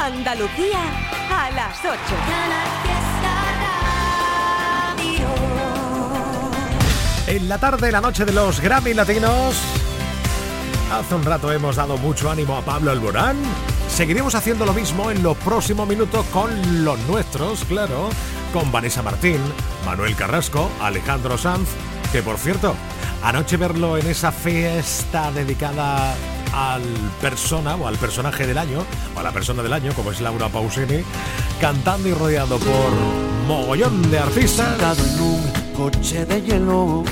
Andalucía a las 8. En la tarde, la noche de los Grammy Latinos. Hace un rato hemos dado mucho ánimo a Pablo Alborán. Seguiremos haciendo lo mismo en los próximos minutos con los nuestros, claro, con Vanessa Martín, Manuel Carrasco, Alejandro Sanz, que por cierto, anoche verlo en esa fiesta dedicada al persona o al personaje del año, o a la persona del año, como es Laura Pausini, cantando y rodeado por mogollón de artistas. en un coche de hielo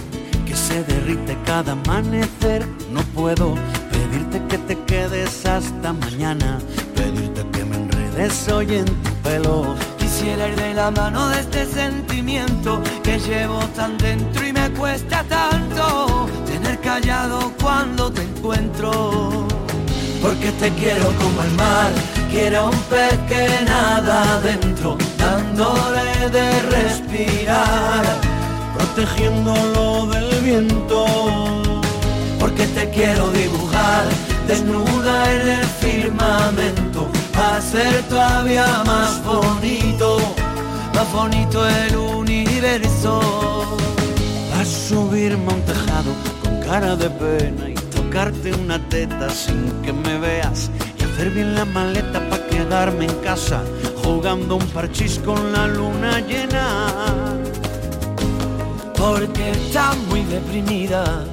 que se derrite cada amanecer. No puedo pedirte que te quedes hasta mañana, pedirte que me enredes hoy en tu pelo. Quisiera ir de la mano de este sentimiento que llevo tan dentro y me cuesta tanto callado cuando te encuentro. Porque te quiero como el mar, quiero un pez que nada adentro, dándole de respirar, protegiéndolo del viento. Porque te quiero dibujar desnuda en el firmamento, hacer todavía más bonito, más bonito el universo. A subirme a tejado cara de pena y tocarte una teta sin que me veas y hacer bien la maleta para quedarme en casa jugando un parchís con la luna llena. Porque está muy deprimida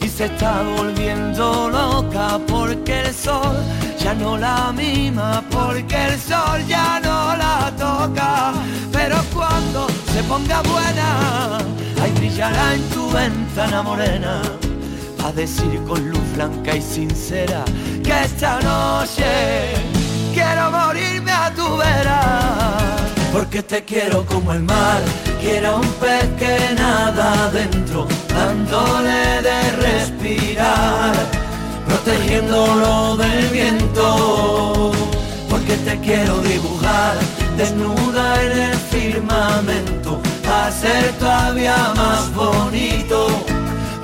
y se está volviendo loca porque el sol ya no la mima, porque el sol ya no la toca. Pero cuando se ponga buena, ahí brillará en tu ventana morena a decir con luz blanca y sincera que esta noche quiero morirme a tu vera. Porque te quiero como el mar, quiero un pez que nada adentro, dándole de respirar, protegiéndolo del viento. Porque te quiero dibujar desnuda en el firmamento, hacer todavía más bonito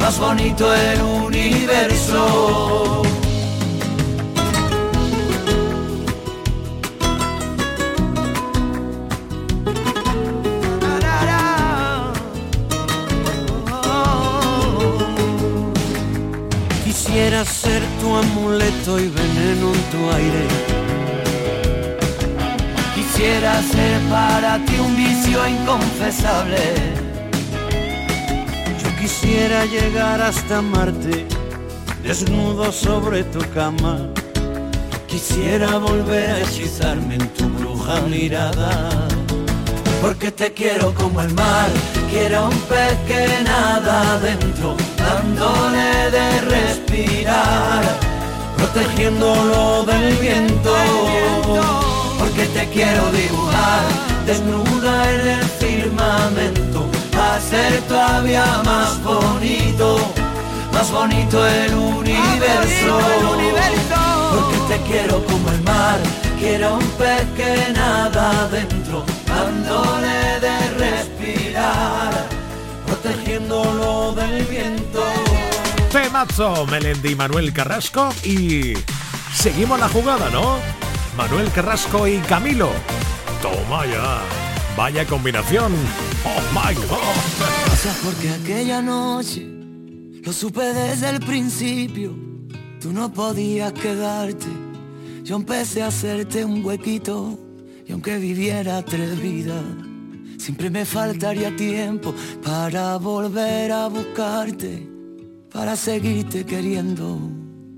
más bonito el universo. Quisiera ser tu amuleto y veneno en tu aire. Quisiera ser para ti un vicio inconfesable quisiera llegar hasta Marte, desnudo sobre tu cama. Quisiera volver a hechizarme en tu bruja mirada. Porque te quiero como el mar, quiero un pez que nada adentro, dándole de respirar, protegiéndolo del viento. Porque te quiero dibujar, desnuda en el firmamento ser todavía más bonito, más bonito el universo. Porque te quiero como el mar, quiero un pez que nada adentro, dándole de respirar, protegiéndolo del viento. Temazo, Melendi Manuel Carrasco y seguimos la jugada, ¿no? Manuel Carrasco y Camilo. Toma ya. Vaya combinación. Oh my God. Sea, porque aquella noche lo supe desde el principio. Tú no podías quedarte. Yo empecé a hacerte un huequito. Y aunque viviera tres vidas, siempre me faltaría tiempo para volver a buscarte. Para seguirte queriendo.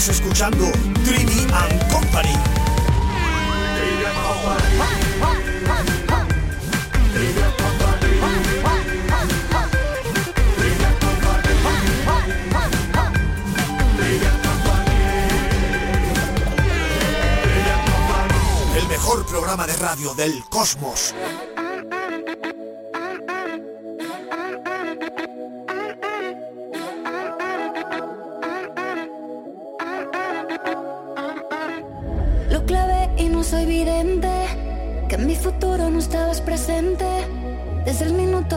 Estás escuchando Trini and Company. El mejor programa de radio del cosmos.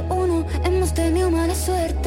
Uno hemos tenido mala suerte.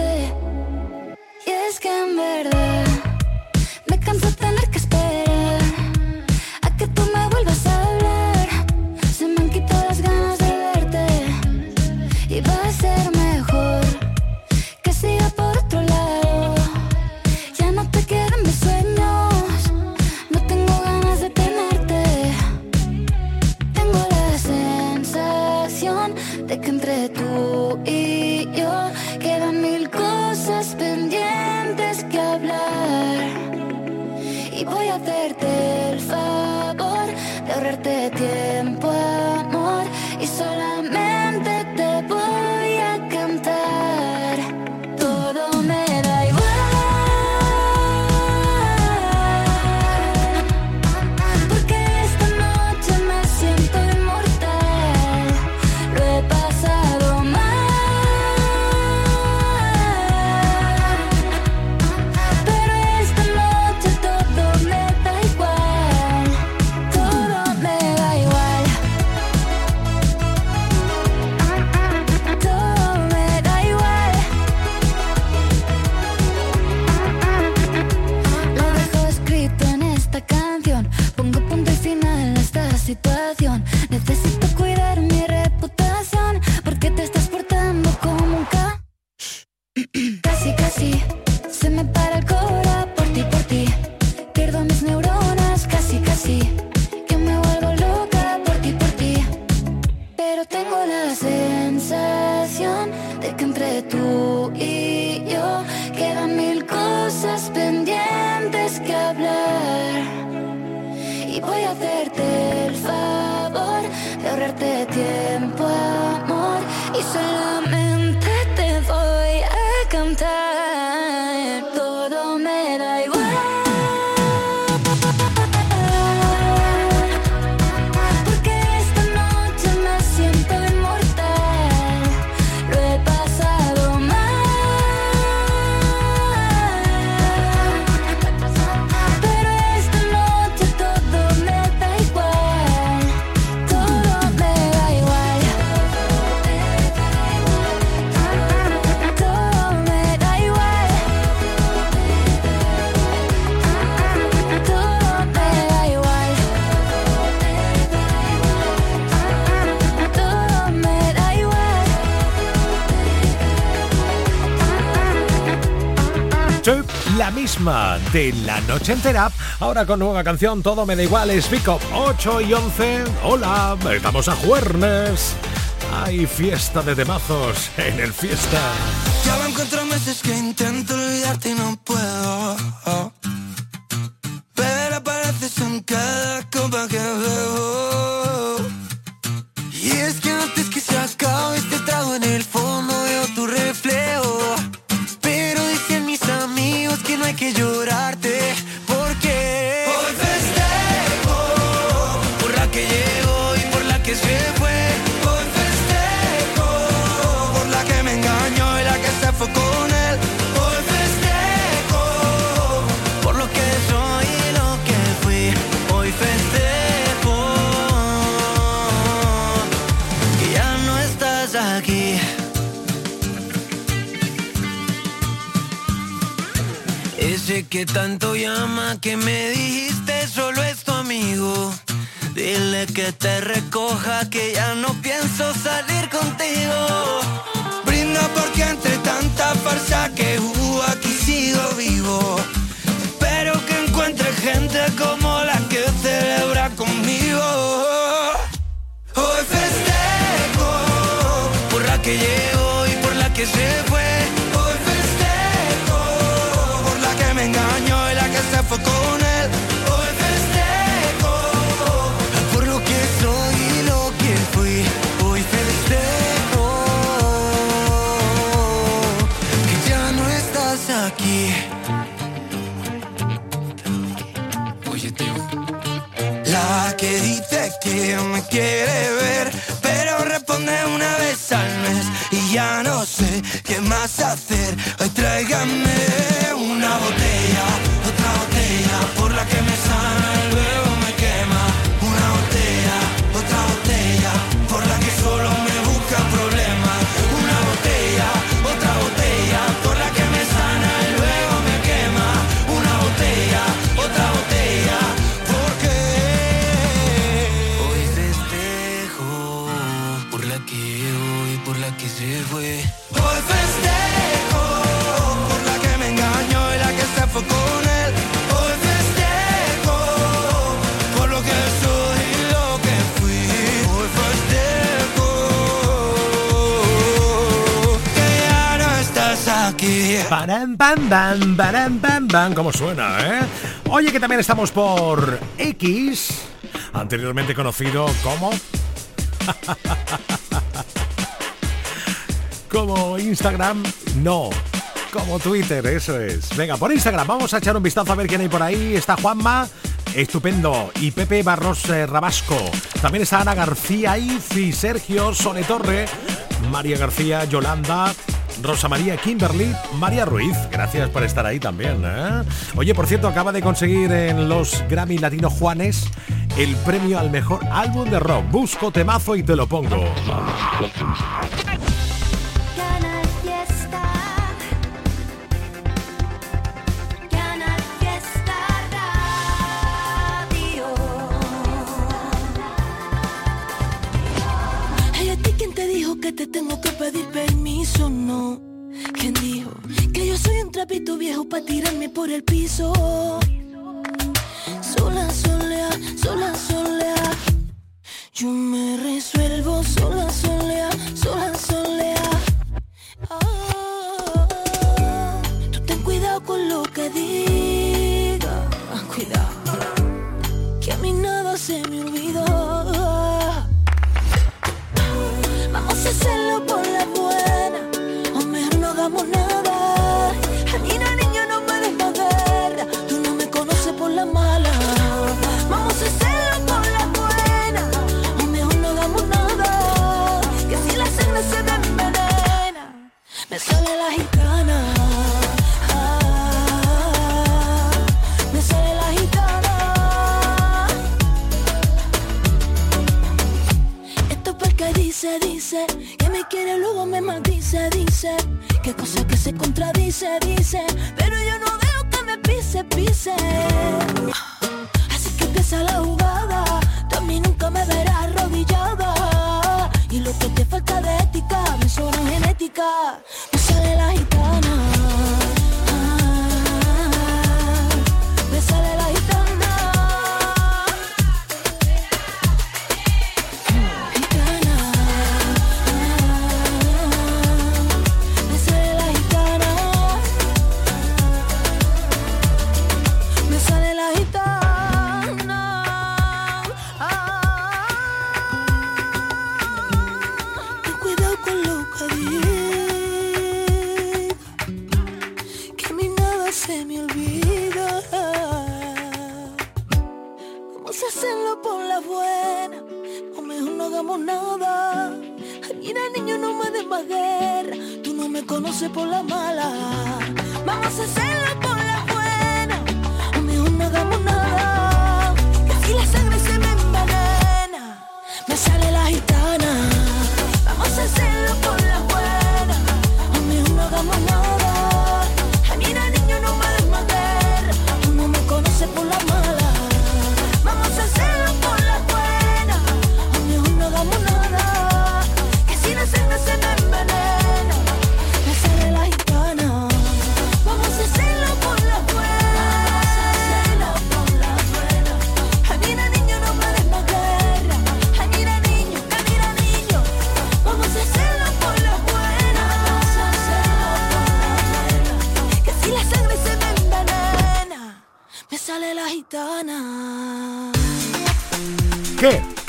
Situación. Necesito la noche entera. Ahora con nueva canción, todo me da igual, es Pick 8 y 11. Hola, estamos a jueves. Hay fiesta de temazos en el fiesta. Ya van cuatro meses que intento olvidarte y no puedo. Pero apareces en cada copa que bebo. Que tanto llama que me dijiste solo es tu amigo. Dile que te recoja que ya no pienso salir contigo. Brinda porque entre tanta farsa que pam, param, pam, pam. ¿Cómo suena, eh? Oye, que también estamos por X, anteriormente conocido como. como Instagram, no. Como Twitter, eso es. Venga, por Instagram, vamos a echar un vistazo a ver quién hay por ahí. Está Juanma, estupendo. Y Pepe Barros eh, Rabasco. También está Ana García, Izi, Sergio, Sole Torre, María García, Yolanda, Rosa María Kimberly, María Ruiz, gracias por estar ahí también. ¿eh? Oye, por cierto, acaba de conseguir en los Grammy Latino Juanes el premio al mejor álbum de rock. Busco temazo y te lo pongo. Canal Fiesta. Canal Fiesta Radio. Hey, ¿a ti quién te dijo que te tengo que pedir permiso? No. ¿Quién dijo que yo soy un trapito viejo para tirarme por el piso? Sola, solea, sola, solea. Yo me resuelvo sola, solea, sola, solea. Ah, tú ten cuidado con lo que digas. Cuidado, que a mí nada se me olvida. Vamos a hacerlo por la no hagamos nada. A mí la niña no me des más guerra, tú no me conoces por la mala. Vamos a hacerlo por la buena, o mejor no hagamos nada. Que si la sangre se me envenena, me sale la gitana. Ah, dice, dice Que me quiere luego me maldice, dice Que cosa que se contradice, dice Pero yo no veo que me pise, pise. Así que empieza la jugada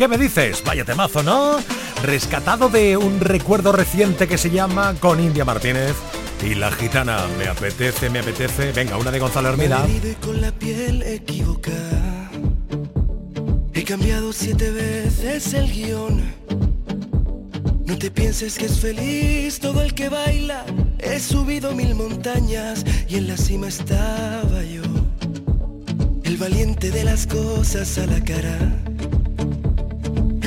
¿Qué? ¿Qué me dices? Vaya temazo, ¿no? Rescatado de un recuerdo reciente que se llama Con India Martínez y la gitana. Me apetece, me apetece. Venga, una de Gonzalo Hermida. Me con la piel equivocada. He cambiado siete veces el guion. No te pienses que es feliz todo el que baila. He subido mil montañas y en la cima estaba yo. El valiente de las cosas a la cara.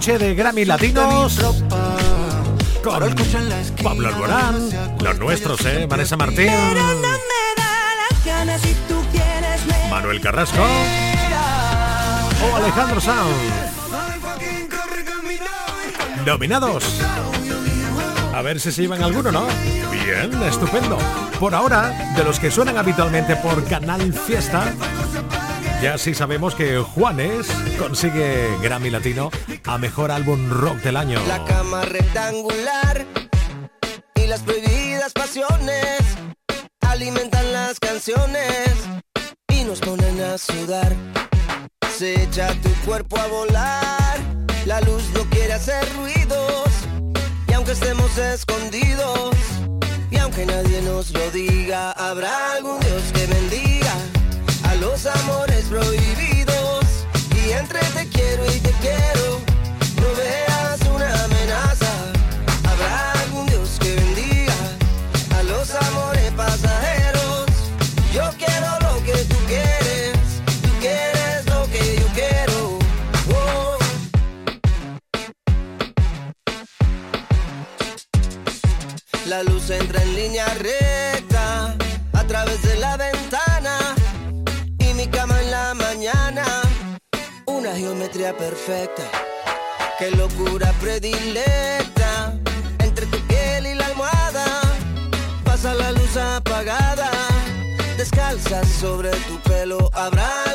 Noche de Grammy Latinos con Pablo Alborán, los nuestros, ¿eh? Vanessa Martín, Manuel Carrasco o Alejandro Sanz. Nominados. A ver si se llevan alguno, ¿no? Bien, estupendo. Por ahora, de los que suenan habitualmente por Canal Fiesta, ya sí sabemos que Juanes consigue Grammy Latino a mejor álbum rock del año. La cama rectangular y las prohibidas pasiones alimentan las canciones y nos ponen a sudar. Se echa tu cuerpo a volar, la luz no quiere hacer ruidos y aunque estemos escondidos y aunque nadie nos lo diga, habrá algún Dios que bendiga a los amores prohibidos y entre te quiero y te quiero. Entra en línea recta a través de la ventana y mi cama en la mañana. Una geometría perfecta, qué locura predilecta entre tu piel y la almohada. Pasa la luz apagada, descalza sobre tu pelo. Habrá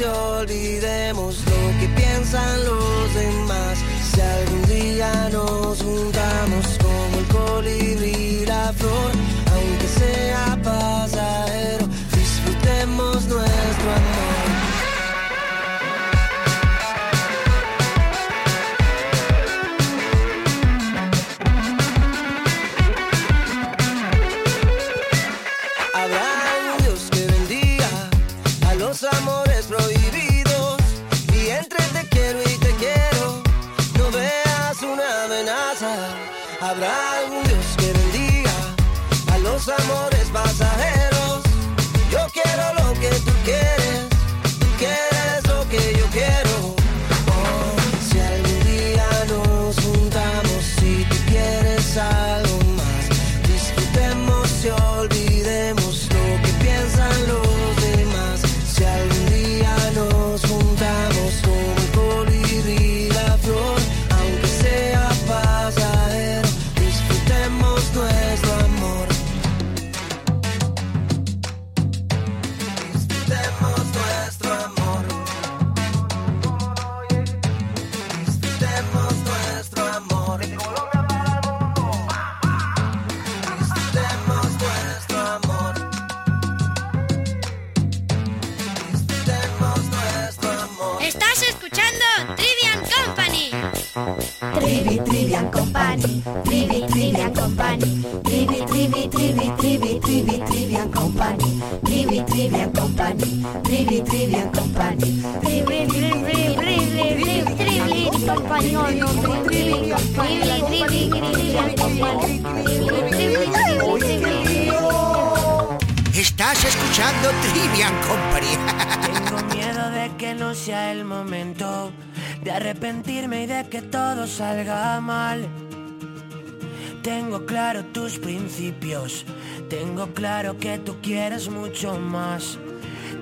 y olvidemos lo que piensan los demás. Si algún día nos juntamos como el colibrí y flor, Trivi, Trivian Company, Trivi, trivi, trivi, trivi, trivi, compañero. Trivi, trivi, trivi, Trivian Company. Estás escuchando Trivian Company. Tengo miedo de que no sea el momento de arrepentirme y de que todo salga mal. Tengo claro tus principios, tengo claro que tú quieres mucho más.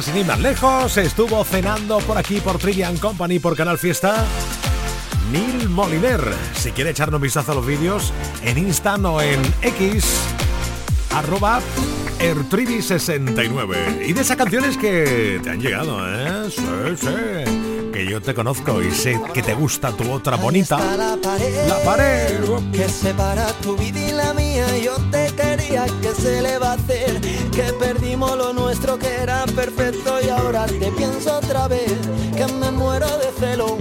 Sin ir más lejos, estuvo cenando por aquí por Trivian Company por Canal Fiesta. Neil Moliner. Si quiere echarnos un vistazo a los vídeos en Insta o en X, arroba Ertrivi69. Y de esas canciones que te han llegado, ¿eh? Sí, sí. Que yo te conozco y sé que te gusta tu otra bonita. La pared, La pared. que separa tu vida y la mía. Yo te quería, que se le va a hacer? Que perdimos lo nuestro que era perfecto y ahora te pienso otra vez. Que me muero de celo,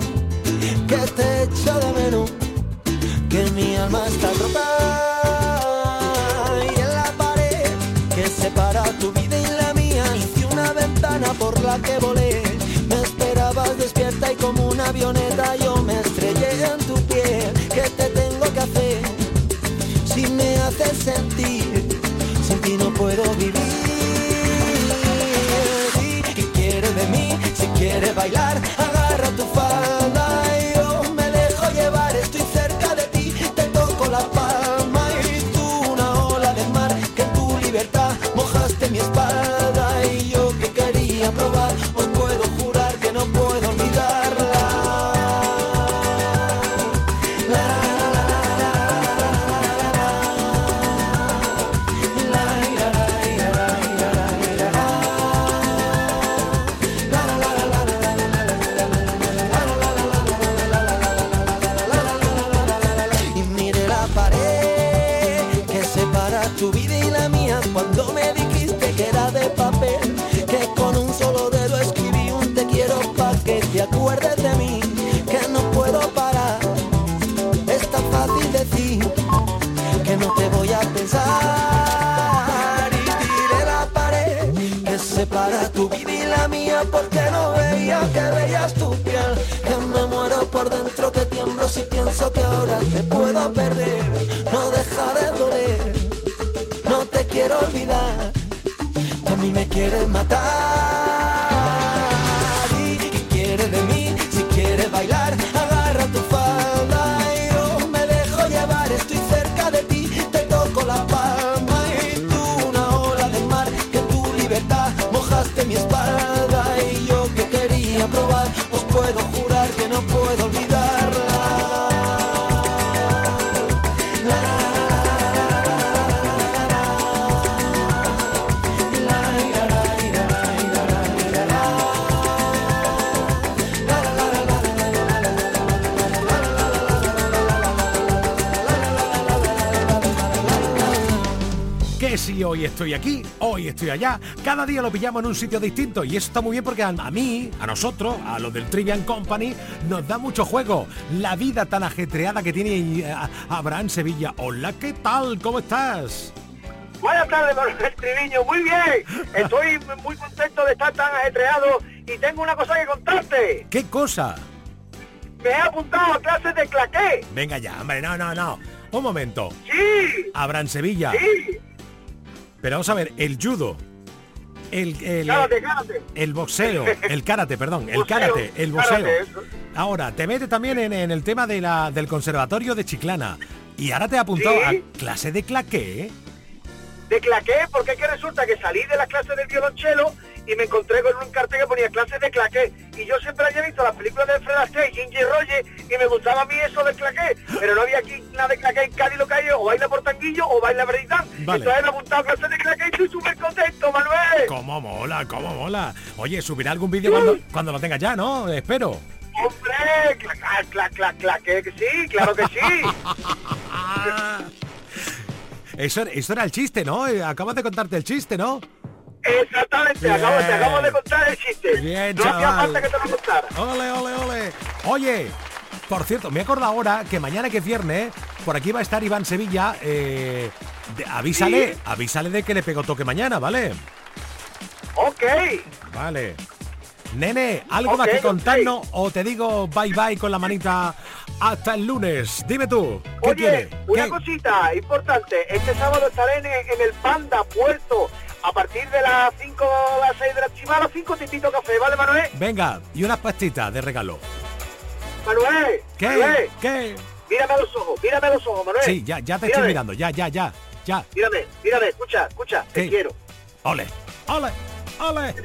que te echo de menos. Que mi alma está rota y en la pared que separa tu vida y la mía. Hice una ventana por la que volé. Me esperabas despierta y como una avioneta yo me estrellé en tu piel. ¿Qué te tengo que hacer? Si me haces sentir, bailar, separa tu vida y la mía porque no veía que veías tu piel. Que me muero por dentro que tiemblo si pienso que ahora te puedo perder. No deja de doler no te quiero olvidar. A mí me quieres matar Hoy estoy aquí, hoy estoy allá, cada día lo pillamos en un sitio distinto y eso está muy bien porque a, a mí, a nosotros, a los del Trivian Company, nos da mucho juego. La vida tan ajetreada que tiene eh, Abraham Sevilla. Hola, ¿qué tal? ¿Cómo estás? Buenas tardes, Manuel Triviño. Muy bien. Estoy muy contento de estar tan ajetreado y tengo una cosa que contarte. ¿Qué cosa? Me he apuntado a clases de claqué. Venga ya, hombre, no, no, no. Un momento. Sí. Abraham Sevilla. Sí. Pero vamos a ver, el judo, el, el, el boxeo, el karate, perdón, el karate, el boxeo. Ahora, te metes también en, en el tema de la, del conservatorio de Chiclana. Y ahora te ha apuntado Sí. a clase de claqué. De claqué, porque es que resulta que salí de las clases del violonchelo y me encontré con un cartel que ponía clases de claqué. Y yo siempre había visto las películas de Fred Astaire y Ginger Rogers y me gustaba a mí eso del claqué. Pero no había aquí nada de claqué en Cádiz, lo que hay o baila por tanguillo o baila breakdance. Vale. Entonces me apuntado clases de claqué y estoy súper contento, Manuel. ¿Cómo mola? ¿Cómo mola? Oye, subirá algún vídeo cuando, cuando lo tengas ya, ¿no? Espero. Hombre, clac, clac, clac, claqué, que sí, claro que sí. Eso, eso era el chiste, ¿no? Acabas de contarte el chiste, ¿no? Exactamente, acabo, te acabo de contar el chiste. Bien, no hacía falta que te lo contara. Ole, ole, ole. Oye, por cierto, me acuerdo ahora que mañana que es viernes, por aquí va a estar Iván Sevilla. eh, de- avísale, Sí. avísale de que le pego toque mañana, ¿vale? Ok. Vale. Nene, ¿algo más que contarnos o te digo bye bye con la manita hasta el lunes? Dime tú, ¿qué Oye, una ¿Qué? cosita importante. Este sábado estaré en, en el Panda Puerto a partir de las 5 o las 6 de la chimana, a las 5 titito café, ¿vale, Manuel? Venga, y unas pastitas de regalo. Manuel, ¿Qué? Manuel, ¿Qué? mírame a los ojos, mírame a los ojos, Manuel. Sí, ya, ya te Mírame, estoy mirando, ya, ya, ya, ya. Mírame, mírame, escucha, escucha, ¿Qué? te quiero. Ole, ole, ole.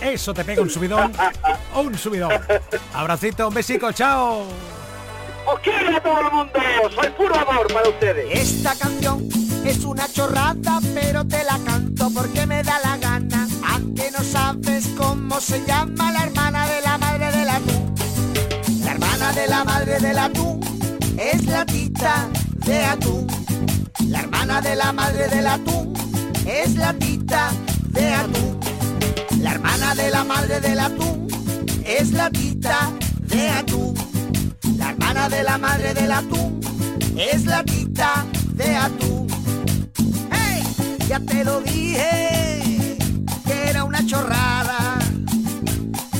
Eso te pega un subidón, un subidón. Abracito, un besico, chao. Os quiero a todo el mundo, soy puro amor para ustedes. Esta canción es una chorrada, pero te la canto porque me da la gana. Aunque no sabes cómo se llama la hermana de la madre del atún. La hermana de la madre del atún es la tita de atún. La hermana de la madre del atún es la tita de atún. La hermana de la madre del atún es la tita de atún. La hermana de la madre del atún es la tita de atún. Ya te lo dije que era una chorrada,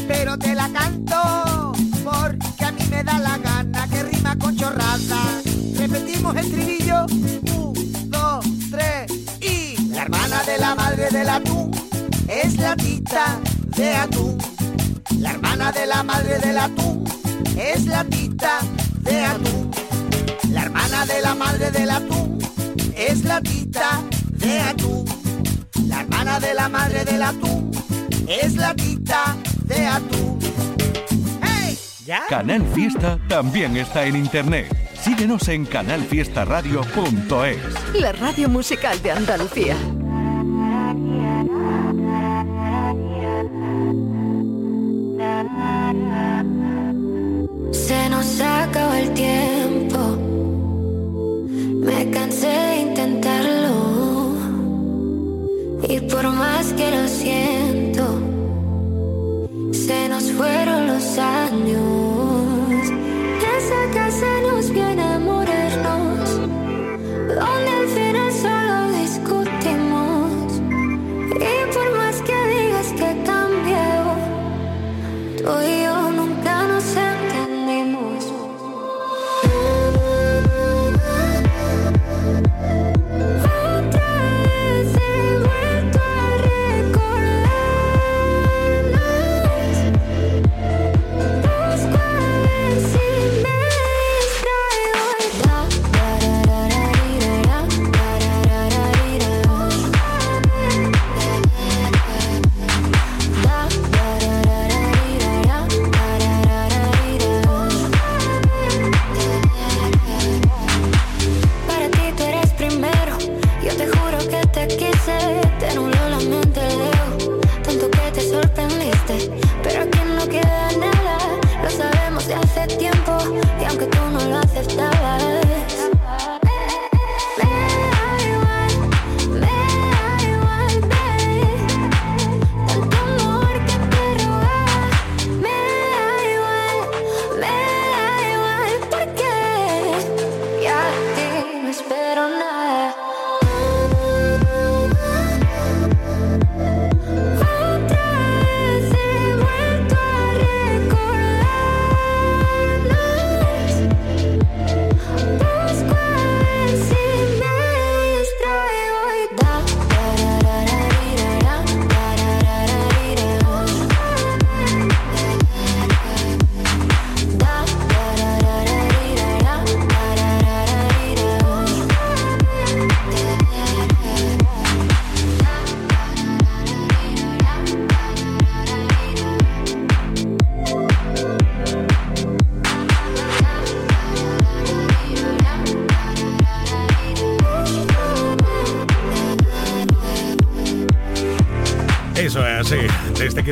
pero te la canto porque a mí me da la gana que rima con chorrada. Repetimos el trilillo, un, dos, tres y la hermana de la madre del atún es la tita de atún. La hermana de la madre del atún es la tita de atún. La hermana de la madre del atún es la tita de atún. La hermana de la madre del atún es la tita de atún. ¡Hey! ¿Ya? Canal Fiesta también está en internet. Síguenos en canalfiestaradio.es. La radio musical de Andalucía. Se nos acabó el tiempo. Por más que lo siento,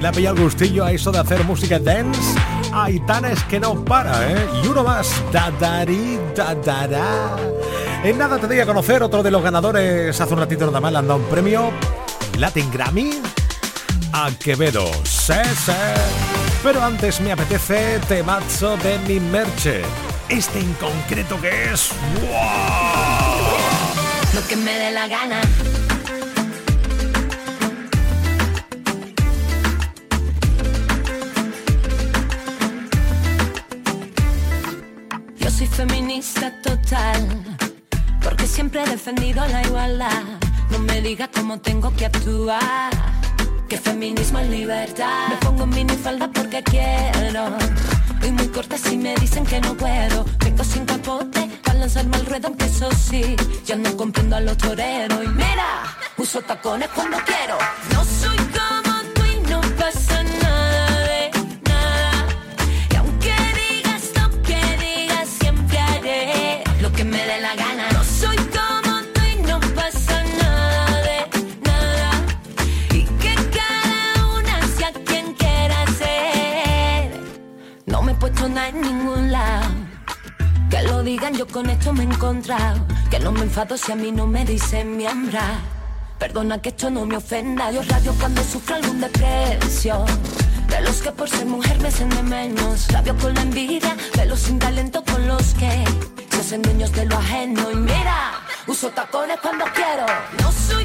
le ha pillado el gustillo a eso de hacer música dance. Aitana es que no para, ¿eh? Y uno más, dadari, dadará. En nada te doy a conocer otro de los ganadores hace un ratito nada más le han dado un premio Latin Grammy a Quevedo. Sí, sí. Pero antes me apetece temazo de mi merche. Este en concreto que es. Lo que me dé la gana. Siempre he defendido la igualdad. No me digas cómo tengo que actuar, que feminismo es libertad. Me pongo minifalda porque quiero, y muy corta si me dicen que no puedo. Vengo sin capote para lanzarme al ruedo, aunque eso sí, ya no comprendo a los toreros. Y mira, uso tacones cuando quiero. No soy Nada en ningún lado. Que lo digan, yo con esto me he encontrado. Que no me enfado si a mí no me dicen miembra. Perdona que esto no me ofenda. Dios radio cuando sufro algún desprecio. De los que por ser mujer me hacen menos. Rabio con la envidia, de los sin talento con los que se hacen dueños de lo ajeno. Y mira, uso tacones cuando quiero. No soy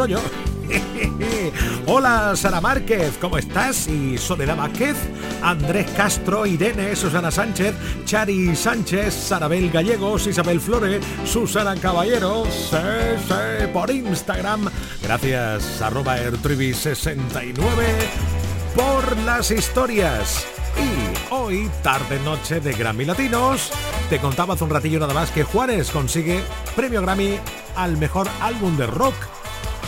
rollo. Hola Sara Márquez, ¿cómo estás? Y Soledad Vázquez, Andrés Castro, Irene, Susana Sánchez, Chari Sánchez, Sarabel Gallegos, Isabel Flore, Susana Caballero, por Instagram. Gracias, arroba ertrivi69 por las historias. Y hoy, tarde noche de Grammy Latinos, te contaba hace un ratillo nada más que Juárez consigue premio Grammy al mejor álbum de rock.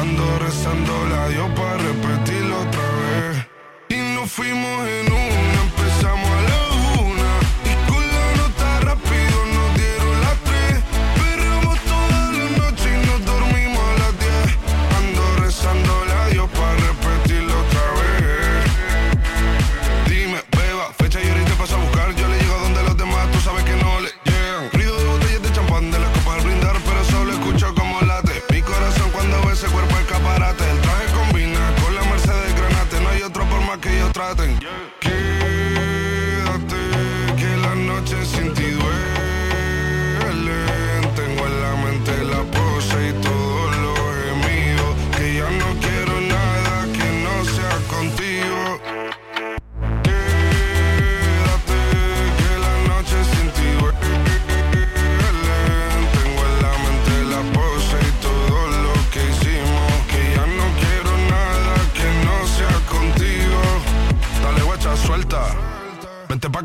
Ando rezando la Dios para repetirlo otra vez. Y nos fuimos en una,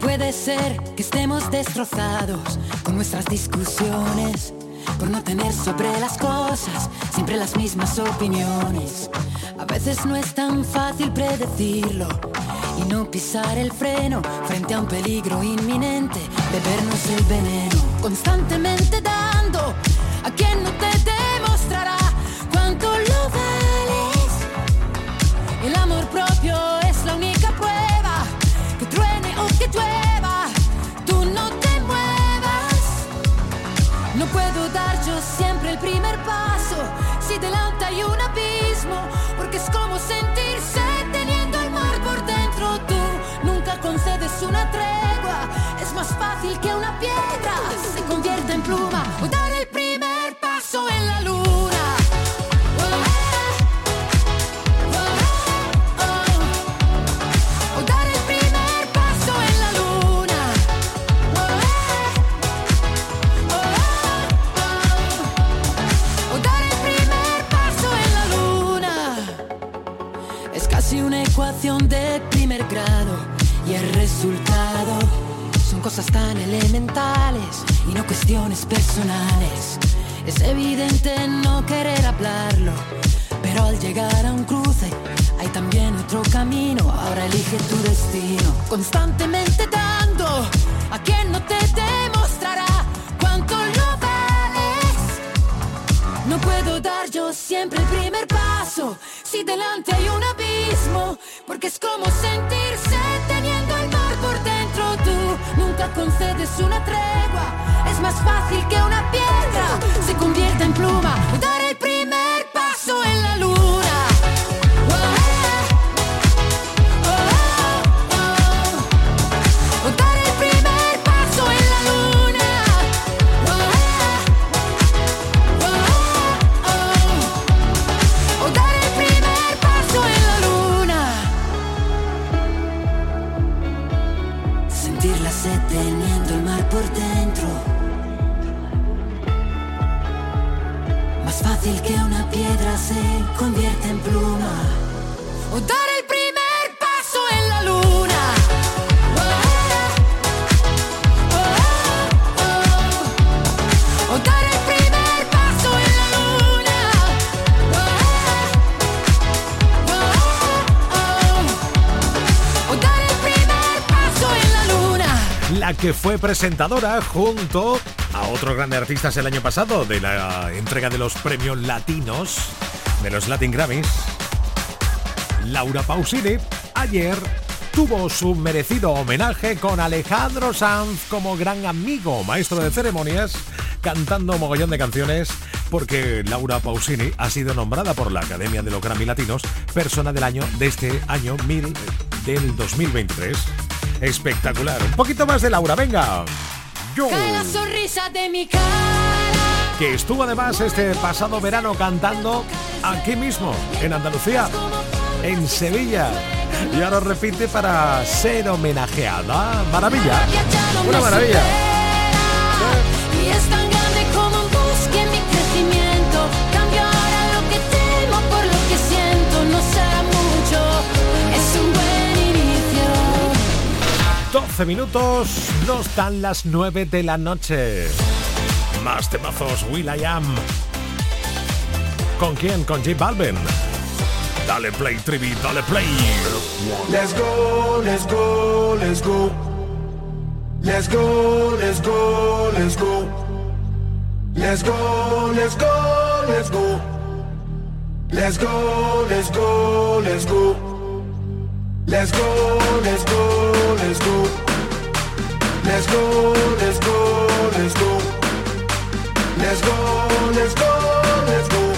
Puede ser que estemos destrozados con nuestras discusiones, por no tener sobre las cosas siempre las mismas opiniones. A veces no es tan fácil predecirlo y no pisar el freno frente a un peligro inminente, bebernos el veneno, constantemente dando a quien no te que llueva, tú no te muevas. No puedo dar yo siempre el primer paso si delante hay un abismo, porque es como sentirse personales. Es evidente no querer hablarlo, pero al llegar a un cruce hay también otro camino. Ahora elige tu destino, constantemente dando a quien no te demostrará cuánto lo vales. No puedo dar yo siempre el primer paso si delante hay un abismo, porque es como sentirse teniendo el mar por dentro. Tú nunca concedes una tregua, es más fácil que una piedra se convierta en pluma. Que fue presentadora junto a otros grandes artistas el año pasado de la entrega de los premios latinos de los Latin Grammys. Laura Pausini ayer tuvo su merecido homenaje con Alejandro Sanz como gran amigo, maestro de ceremonias, cantando un mogollón de canciones porque Laura Pausini ha sido nombrada por la Academia de los Grammy Latinos persona del año de este año 1000 del 2023. Espectacular. Un poquito más de Laura, venga. Yo. la sonrisa de mi cara. Que estuvo además este pasado verano cantando aquí mismo, en Andalucía, en Sevilla. Y ahora repite para ser homenajeada. Maravilla. Una maravilla. Y es tan grande como un bosque mi crecimiento. Cambio ahora lo que temo por lo que siento. No será mucho, es un buen inicio. 12 minutos, no están las 9 de la noche. Más temazos, Will I Am. ¿Con quién? Con J Balvin. Dale play, Trivi, dale play. Let's go, let's go, let's go. Let's go, let's go, let's go. Let's go, let's go, let's go. Let's go, let's go, let's go. Let's go, let's go, let's go. Let's go, let's go, let's go. Let's go, let's go, let's go.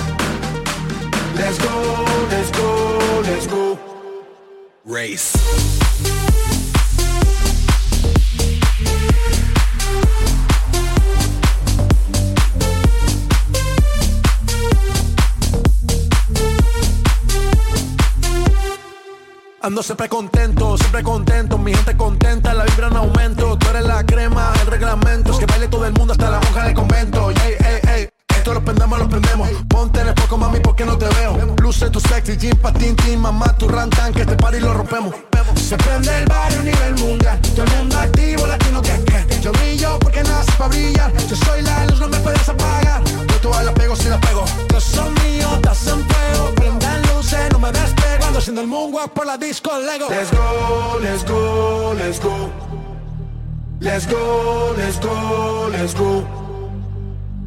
Ando siempre contento, siempre contento, mi gente contenta, la vibra en aumento, tú eres la crema, el reglamento, es que baile todo el mundo hasta la monja del convento, ey, lo prendemos, ponte en el poco mami porque no te veo, luce tu sexy, jean patin, tin, mamá, tu rantan, que este party lo rompemos, se prende el barrio nivel mundial, todo el mundo activo, latino que que, yo brillo porque nace para brillar, yo soy la luz, no me puedes apagar, yo todas las pego si las pego, yo soy mío, estás en fuego, prendan luces, no me despego, ando haciendo el moonwalk por la disco Lego. Let's go, let's go, let's go. Let's go, let's go, let's go.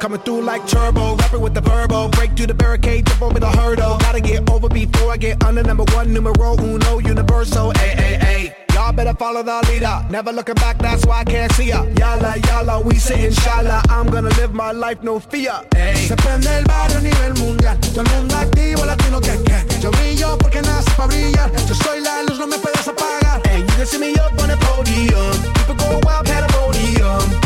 Coming through like turbo, rapping with the verbo. Break through the barricade, jump over the hurdle. Gotta get over before I get under number one, numero uno, universal. Ay, ay, ay. Y'all better follow the leader. Never looking back, that's why I can't see ya. Yala, yala, we say inshallah. I'm gonna live my life, no fear. Ay. Se prende el barrio a nivel mundial. Todo el mundo activo, latino que que. Yo brillo porque nace para brillar. Yo soy la luz, no me puedes apagar. And you can see me up on the podium. People go wild, pandemonium.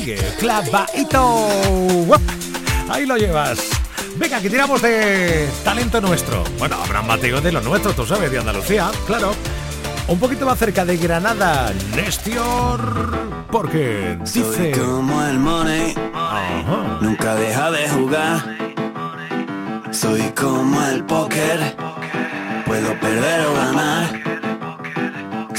sigue clavadito. Ahí lo llevas. Venga, que tiramos de talento nuestro. Bueno, Abraham Mateo de lo nuestro, tú sabes, de Andalucía, claro. Un poquito más cerca de Granada, Nestior, porque dice... Soy como el money, nunca deja de jugar. Soy como el póker, puedo perder o ganar.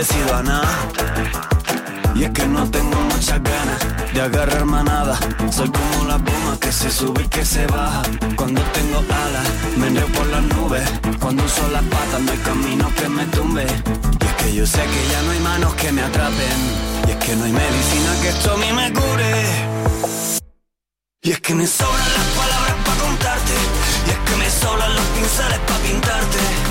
Decido a nada. Y es que no tengo muchas ganas de agarrar manada. Soy como la bomba que se sube y que se baja. Cuando tengo alas, me enreo por las nubes. Cuando uso las patas, no hay camino que me tumbe. Y es que yo sé que ya no hay manos que me atrapen. Y es que no hay medicina que esto a mí me cure. Y es que me sobran las palabras para contarte Y es que me sobran los pinceles para pintarte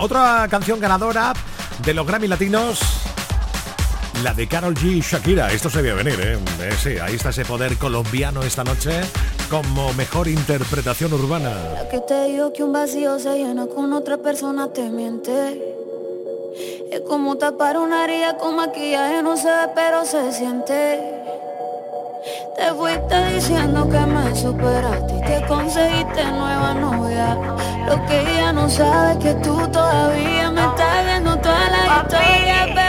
Otra canción ganadora de los Grammy Latinos. La de Carol G Shakira, esto se debía venir, ¿eh? ¿eh? Sí, ahí está ese poder colombiano esta noche como mejor interpretación urbana. La que te digo que un vacío se llena con otra persona te miente. Es como tapar una herida con maquillaje, no se ve pero se siente. Te fuiste diciendo que me superaste y que conseguiste nueva novia. Lo que no sabe que tú todavía me estás viendo toda la historia.